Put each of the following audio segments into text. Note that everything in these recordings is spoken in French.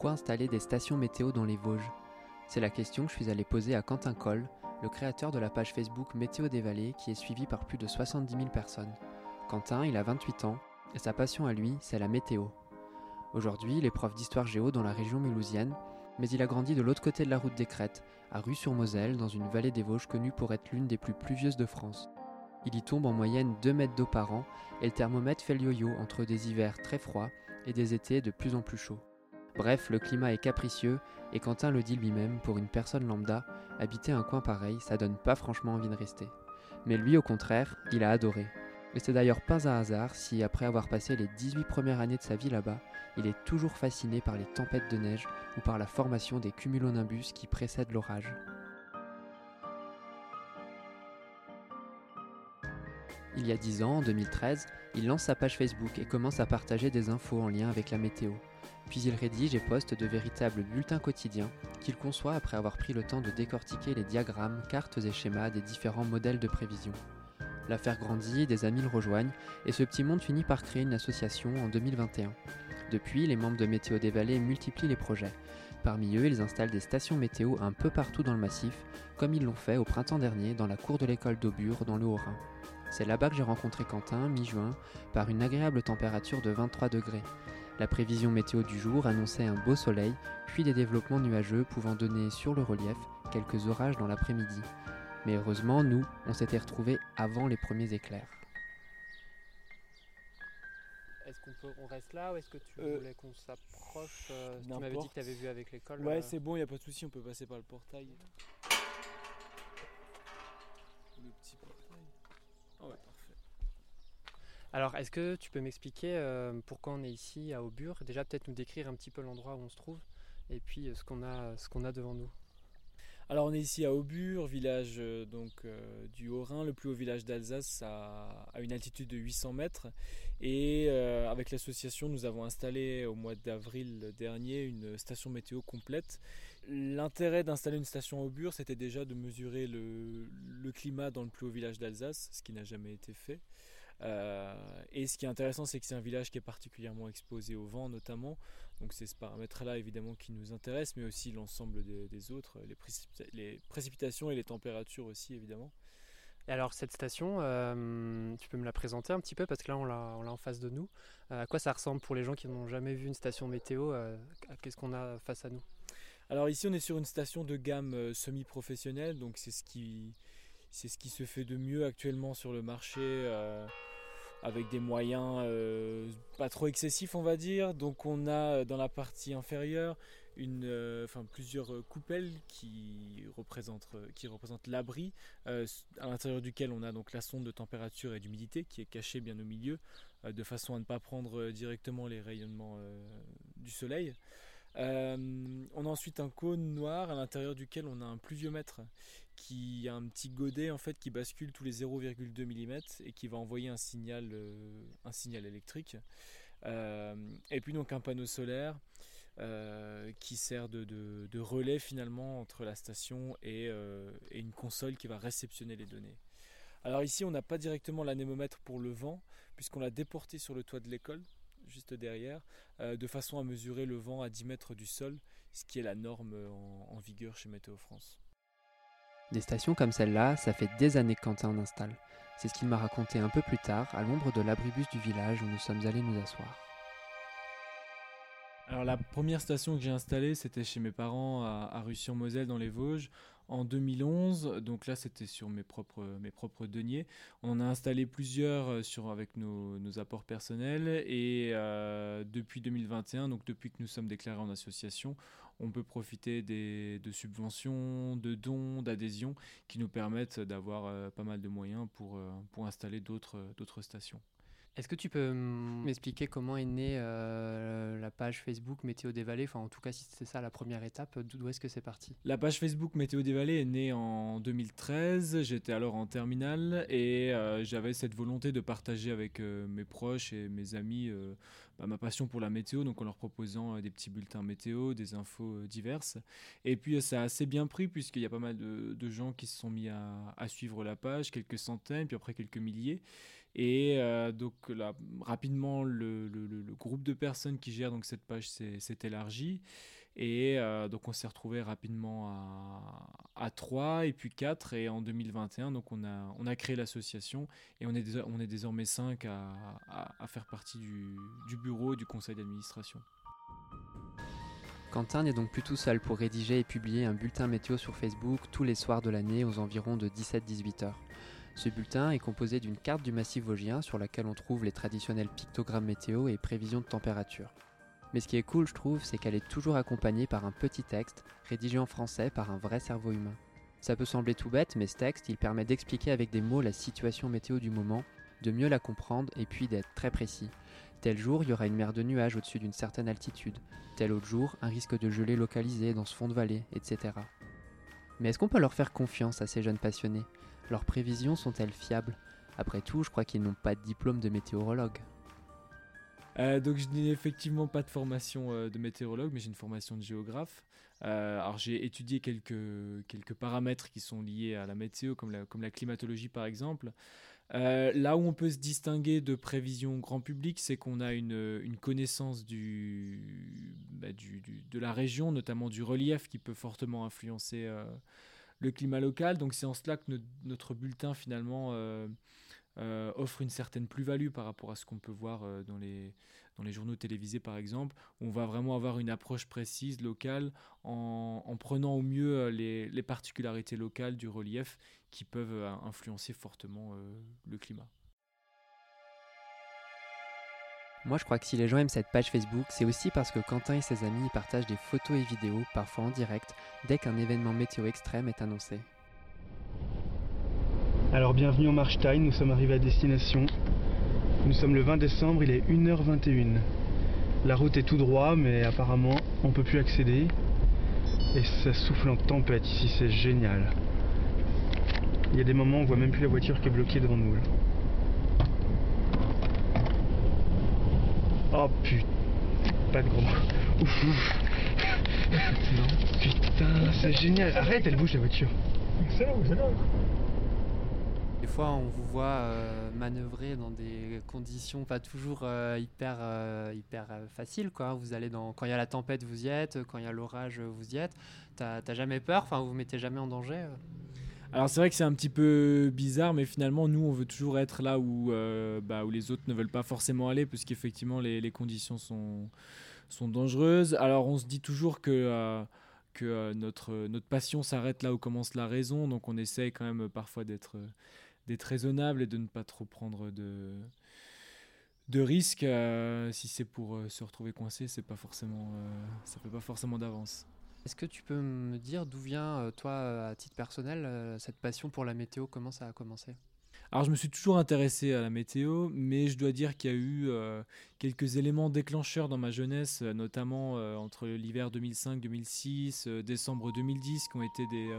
Pourquoi installer des stations météo dans les Vosges C'est la question que je suis allé poser à Quentin Coll, le créateur de la page Facebook Météo des Vallées qui est suivie par plus de 70 000 personnes. Quentin, il a 28 ans et sa passion à lui, c'est la météo. Aujourd'hui, il est prof d'histoire géo dans la région mulhousienne, mais il a grandi de l'autre côté de la route des Crêtes, à Rue-sur-Moselle, dans une vallée des Vosges connue pour être l'une des plus pluvieuses de France. Il y tombe en moyenne 2 mètres d'eau par an et le thermomètre fait le yo-yo entre des hivers très froids et des étés de plus en plus chauds. Bref, le climat est capricieux et Quentin le dit lui-même, pour une personne lambda, habiter un coin pareil, ça donne pas franchement envie de rester. Mais lui, au contraire, il a adoré. Et c'est d'ailleurs pas un hasard si, après avoir passé les 18 premières années de sa vie là-bas, il est toujours fasciné par les tempêtes de neige ou par la formation des cumulonimbus qui précèdent l'orage. Il y a 10 ans, en 2013, il lance sa page Facebook et commence à partager des infos en lien avec la météo. Puis il rédige et poste de véritables bulletins quotidiens qu'il conçoit après avoir pris le temps de décortiquer les diagrammes, cartes et schémas des différents modèles de prévision. L'affaire grandit, des amis le rejoignent et ce petit monde finit par créer une association en 2021. Depuis, les membres de Météo des Vallées multiplient les projets. Parmi eux, ils installent des stations météo un peu partout dans le massif, comme ils l'ont fait au printemps dernier dans la cour de l'école d'Aubure dans le Haut-Rhin. C'est là-bas que j'ai rencontré Quentin, mi-juin, par une agréable température de 23 degrés. La prévision météo du jour annonçait un beau soleil, puis des développements nuageux pouvant donner sur le relief quelques orages dans l'après-midi. Mais heureusement, nous, on s'était retrouvés avant les premiers éclairs. Est-ce qu'on peut, on reste là ou est-ce que tu Euh, voulais qu'on s'approche euh, Tu m'avais dit que tu avais vu avec l'école. Ouais, euh, c'est bon, il a pas de souci, on peut passer par le portail. Le petit portail. Ah ouais, parfait. Alors, est-ce que tu peux m'expliquer euh, pourquoi on est ici à Aubure? Déjà, peut-être nous décrire un petit peu l'endroit où on se trouve et puis euh, ce qu'on a, devant nous. Alors on est ici à Aubure, village euh, donc du Haut-Rhin, le plus haut village d'Alsace à, une altitude de 800 mètres. Et avec l'association, nous avons installé au mois d'avril dernier une station météo complète. L'intérêt d'installer une station à Aubure, c'était déjà de mesurer le climat dans le plus haut village d'Alsace, ce qui n'a jamais été fait. Euh, et ce qui est intéressant, c'est que c'est un village qui est particulièrement exposé au vent notamment. Donc c'est ce paramètre-là évidemment qui nous intéresse, mais aussi l'ensemble des, des autres, les, précipita- les précipitations et les températures aussi évidemment. Et alors, cette station, euh, tu peux me la présenter un petit peu parce que là, on l'a, en face de nous. Euh, à quoi ça ressemble pour les gens qui n'ont jamais vu une station météo Qu'est-ce qu'on a face à nous? Alors ici on est sur une station de gamme semi-professionnelle, donc c'est ce qui c'est ce qui se fait de mieux actuellement sur le marché. Avec des moyens euh, pas trop excessifs on va dire. Donc on a euh, dans la partie inférieure une, euh, plusieurs coupelles qui représentent, l'abri, à l'intérieur duquel on a donc la sonde de température et d'humidité qui est cachée bien au milieu, de façon à ne pas prendre directement les rayonnements du soleil. On a ensuite un cône noir à l'intérieur duquel on a un pluviomètre qui a un petit godet en fait qui bascule tous les 0,2 mm et qui va envoyer un signal, euh, électrique. Euh, et puis donc un panneau solaire euh, qui sert de, relais finalement entre la station et, une console qui va réceptionner les données. Alors ici on n'a pas directement l'anémomètre pour le vent puisqu'on l'a déporté sur le toit de l'école juste derrière de façon à mesurer le vent à 10 mètres du sol ce qui est la norme en vigueur chez Météo France. Des stations comme celle-là, ça fait des années que Quentin en installe. C'est ce qu'il m'a raconté un peu plus tard, à l'ombre de l'abribus du village où nous sommes allés nous asseoir. Alors la première station que j'ai installée, c'était chez mes parents à, à Rue-sur-Moselle dans les Vosges en 2011. Donc là, c'était sur mes propres, deniers. On a installé plusieurs euh, avec nos, apports personnels. Et euh, depuis 2021, donc depuis que nous sommes déclarés en association, on peut profiter de subventions, de dons, d'adhésions qui nous permettent d'avoir euh, pas mal de moyens pour, installer d'autres stations. Est-ce que tu peux m'expliquer comment est née euh, la page Facebook Météo des Vallées? Enfin, en tout cas, si c'est ça la première étape, d'où est-ce que c'est parti? La page Facebook Météo des Vallées est née en 2013. J'étais alors en terminale et euh, j'avais cette volonté de partager avec euh, mes proches et mes amis euh, bah, ma passion pour la météo, donc en leur proposant des petits bulletins météo, des infos diverses. Et puis ça a assez bien pris puisqu'il y a pas mal de, gens qui se sont mis à, à, suivre la page, quelques centaines, puis après quelques milliers. Et euh, donc rapidement, le, groupe de personnes qui gèrent donc cette page s'est élargi. Et euh, donc on s'est retrouvé rapidement à, à 3 et puis 4. Et en 2021, donc on a, on a créé l'association et on est, on est désormais 5 à, à, faire partie du, du bureau et du conseil d'administration. Quentin n'est donc plus tout seul pour rédiger et publier un bulletin météo sur Facebook tous les soirs de l'année aux environs de 17-18 heures. Ce bulletin est composé d'une carte du massif vosgien sur laquelle on trouve les traditionnels pictogrammes météo et prévisions de température. Mais ce qui est cool, je trouve, c'est qu'elle est toujours accompagnée par un petit texte, rédigé en français par un vrai cerveau humain. Ça peut sembler tout bête, mais ce texte, il permet d'expliquer avec des mots la situation météo du moment, de mieux la comprendre et puis d'être très précis. Tel jour, il y aura une mer de nuages au-dessus d'une certaine altitude. Tel autre jour, un risque de gelée localisé dans ce fond de vallée, etc. Mais est-ce qu'on peut leur faire confiance à ces jeunes passionnés? Leurs prévisions sont-elles fiables? Après tout, je crois qu'ils n'ont pas de diplôme de météorologue. Euh, donc je n'ai effectivement pas de formation euh, de météorologue, mais j'ai une formation de géographe. Euh, alors j'ai étudié quelques, quelques paramètres qui sont liés à la météo, comme la, comme la climatologie par exemple. là où on peut se distinguer de prévisions grand public, c'est qu'on a une, une connaissance du, bah, du, de la région, notamment du relief, qui peut fortement influencer le climat local. Donc c'est en cela que notre bulletin finalement euh, euh, offre une certaine plus-value par rapport à ce qu'on peut voir euh, dans, les, journaux télévisés par exemple. On va vraiment avoir une approche précise, locale, en, en prenant au mieux les, particularités locales du relief qui peuvent influencer fortement le climat. Moi, je crois que si les gens aiment cette page Facebook, c'est aussi parce que Quentin et ses amis y partagent des photos et vidéos, parfois en direct, dès qu'un événement météo extrême est annoncé. Alors, bienvenue en Marstein, nous sommes arrivés à destination. Nous sommes le 20 décembre, il est 1h21. La route est tout droit, mais apparemment, on peut plus accéder. Et ça souffle en tempête ici, c'est génial. Il y a des moments où on voit même plus la voiture qui est bloquée devant nous. Oh putain, pas de gros Ouf, ouf. Putain, c'est génial. Arrête, elle bouge la voiture. Excellent, excellent. Des fois, on vous voit euh, manœuvrer dans des conditions pas toujours euh, hyper, euh, hyper faciles. Quoi. Vous allez dans, quand il y a la tempête, vous y êtes. Quand il y a l'orage, vous y êtes. T'as jamais peur? Enfin, vous vous mettez jamais en danger alors c'est vrai que c'est un petit peu bizarre, mais finalement nous on veut toujours être là où, euh, bah, les autres ne veulent pas forcément aller, puisqu'effectivement les, les conditions sont, dangereuses. Alors on se dit toujours que, euh, euh, notre, passion s'arrête là où commence la raison, donc on essaye quand même parfois d'être d'être raisonnable et de ne pas trop prendre de, de risques. si c'est pour se retrouver coincé, c'est pas forcément, ça fait pas forcément d'avance. Est-ce que tu peux me dire d'où vient, euh, toi, euh, à titre personnel, euh, cette passion pour la météo? Comment ça a commencé? Alors je me suis toujours intéressé à la météo, mais je dois dire qu'il y a eu quelques éléments déclencheurs dans ma jeunesse, notamment entre l'hiver 2005-2006, décembre 2010, qui ont été des,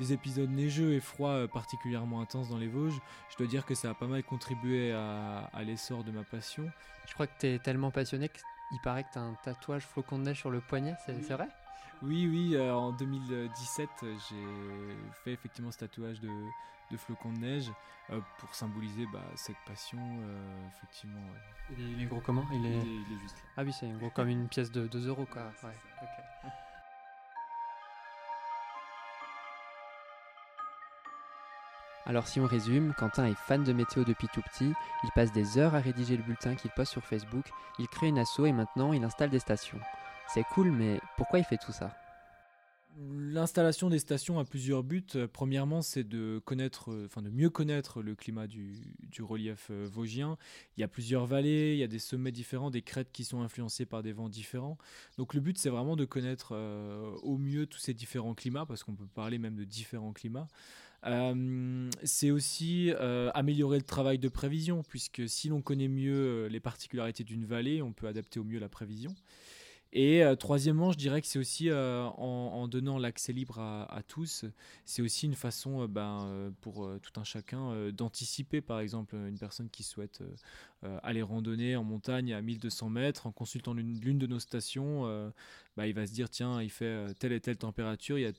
des épisodes neigeux et froids particulièrement intenses dans les Vosges. Je dois dire que ça a pas mal contribué à, à l'essor de ma passion. Je crois que tu es tellement passionné qu'il paraît que tu as un tatouage flocon de neige sur le poignet, c'est vrai? Oui, oui, euh, en 2017, j'ai fait effectivement ce tatouage de, de flocons de neige euh, pour symboliser bah, cette passion, euh, effectivement. Il, est, gros comment? Il est... juste là. Ah oui, c'est gros comme une pièce de 2 euros, quoi. Alors si on résume, Quentin est fan de météo depuis tout petit, il passe des heures à rédiger le bulletin qu'il poste sur Facebook, il crée une asso et maintenant il installe des stations. C'est cool, mais pourquoi il fait tout ça? L'installation des stations a plusieurs buts. Euh, premièrement, c'est de connaître, euh, enfin de mieux connaître le climat du, relief euh, vosgien. Il y a plusieurs vallées, il y a des sommets différents, des crêtes qui sont influencées par des vents différents. Donc le but, c'est vraiment de connaître au mieux tous ces différents climats, parce qu'on peut parler même de différents climats. c'est aussi améliorer le travail de prévision, puisque si l'on connaît mieux les particularités d'une vallée, on peut adapter au mieux la prévision. Et euh, troisièmement, je dirais que c'est aussi euh, en, donnant l'accès libre à, tous, c'est aussi une façon euh, ben, pour tout un chacun d'anticiper, par exemple, une personne qui souhaite aller randonner en montagne à 1200 mètres, en consultant l'une de nos stations, bah, il va se dire, tiens, il fait telle et telle température, il y a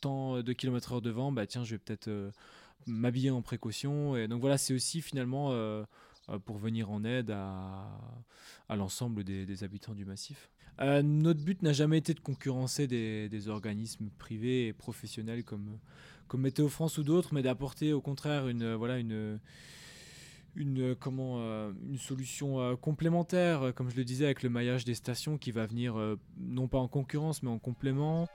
tant de kilomètres heure de vent, bah, tiens, je vais peut-être m'habiller en précaution. Et donc voilà, c'est aussi finalement pour venir en aide à, l'ensemble des habitants du massif. Euh, notre but n'a jamais été de concurrencer des, organismes privés et professionnels comme, comme Météo France ou d'autres, mais d'apporter au contraire une, voilà, une, une, comment, euh, une solution euh, complémentaire, comme je le disais, avec le maillage des stations qui va venir non pas en concurrence, mais en complément.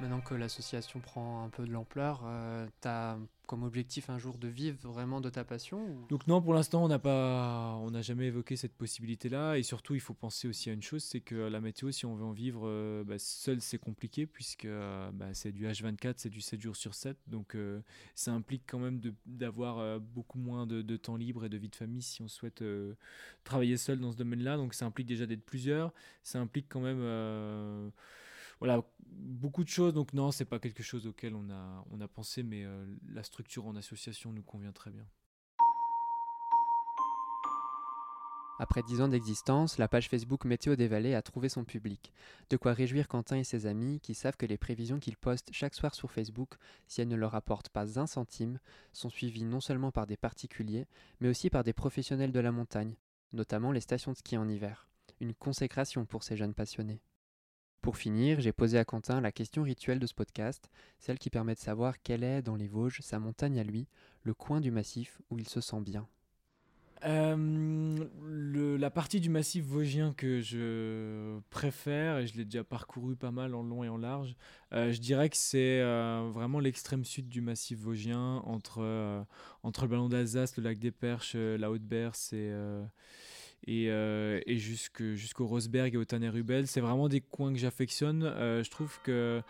Maintenant que l'association prend un peu de l'ampleur, euh, tu as comme objectif un jour de vivre vraiment de ta passion Donc non, pour l'instant, on n'a pas, on n'a jamais évoqué cette possibilité-là. Et surtout, il faut penser aussi à une chose, c'est que la météo, si on veut en vivre euh, bah, seul, c'est compliqué puisque euh, bah, c'est du H24, c'est du 7 jours sur 7. Donc ça implique quand même d'avoir beaucoup moins de, temps libre et de vie de famille si on souhaite travailler seul dans ce domaine-là. Donc ça implique déjà d'être plusieurs. Ça implique quand même voilà, beaucoup de choses. Donc non, c'est pas quelque chose auquel on a, pensé, mais euh, la structure en association nous convient très bien. Après dix ans d'existence, la page Facebook Météo des Vallées a trouvé son public. De quoi réjouir Quentin et ses amis qui savent que les prévisions qu'ils postent chaque soir sur Facebook, si elles ne leur apportent pas un centime, sont suivies non seulement par des particuliers, mais aussi par des professionnels de la montagne, notamment les stations de ski en hiver. Une consécration pour ces jeunes passionnés. Pour finir, j'ai posé à Quentin la question rituelle de ce podcast, celle qui permet de savoir quelle est, dans les Vosges, sa montagne à lui, le coin du massif où il se sent bien. Euh, la partie du massif vosgien que je préfère, et je l'ai déjà parcouru pas mal en long et en large, euh, je dirais que c'est euh, vraiment l'extrême sud du massif vosgien, entre, entre le ballon d'Alsace, le lac des Perches, la Haute-Berce et et, euh, jusqu'au Rosberg et au Tanner-Rubel. C'est vraiment des coins que j'affectionne. Euh, je trouve que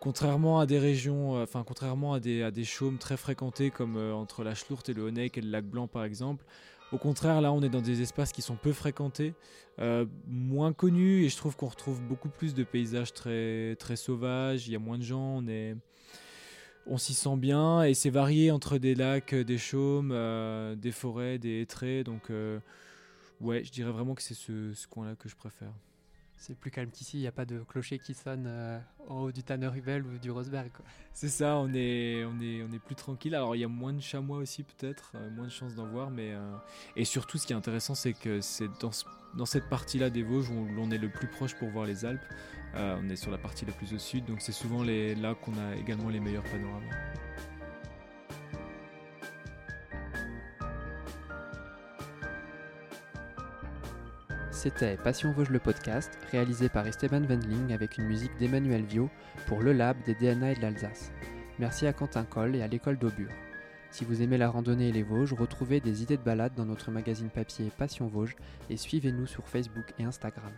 contrairement à des régions, euh, enfin contrairement à des, à chaumes très fréquentés comme entre la Schlourt et le Honeck et le lac Blanc par exemple, au contraire là on est dans des espaces qui sont peu fréquentés, moins connus et je trouve qu'on retrouve beaucoup plus de paysages très, sauvages, il y a moins de gens, on on s'y sent bien et c'est varié entre des lacs, des chaumes, des forêts, des hêtraies. Donc Ouais, je dirais vraiment que c'est ce, coin-là que je préfère. C'est plus calme qu'ici, il n'y a pas de clocher qui sonne euh, en haut du Tanner Rubel ou du Roseberg. C'est ça, on est, on, est, on est plus tranquille. Alors il y a moins de chamois aussi peut-être, euh, moins de chances d'en voir. mais euh, Et surtout ce qui est intéressant c'est que c'est dans, dans cette partie-là des Vosges où l'on est le plus proche pour voir les Alpes. on est sur la partie la plus au sud, donc c'est souvent les, là qu'on a également les meilleurs panoramas. C'était Passion Vosges le podcast, réalisé par Esteban Wendling avec une musique d'Emmanuel Vio pour le Lab des DNA et de l'Alsace. Merci à Quentin Coll et à l'école d'Aubure. Si vous aimez la randonnée et les Vosges, retrouvez des idées de balade dans notre magazine papier Passion Vosges et suivez-nous sur Facebook et Instagram.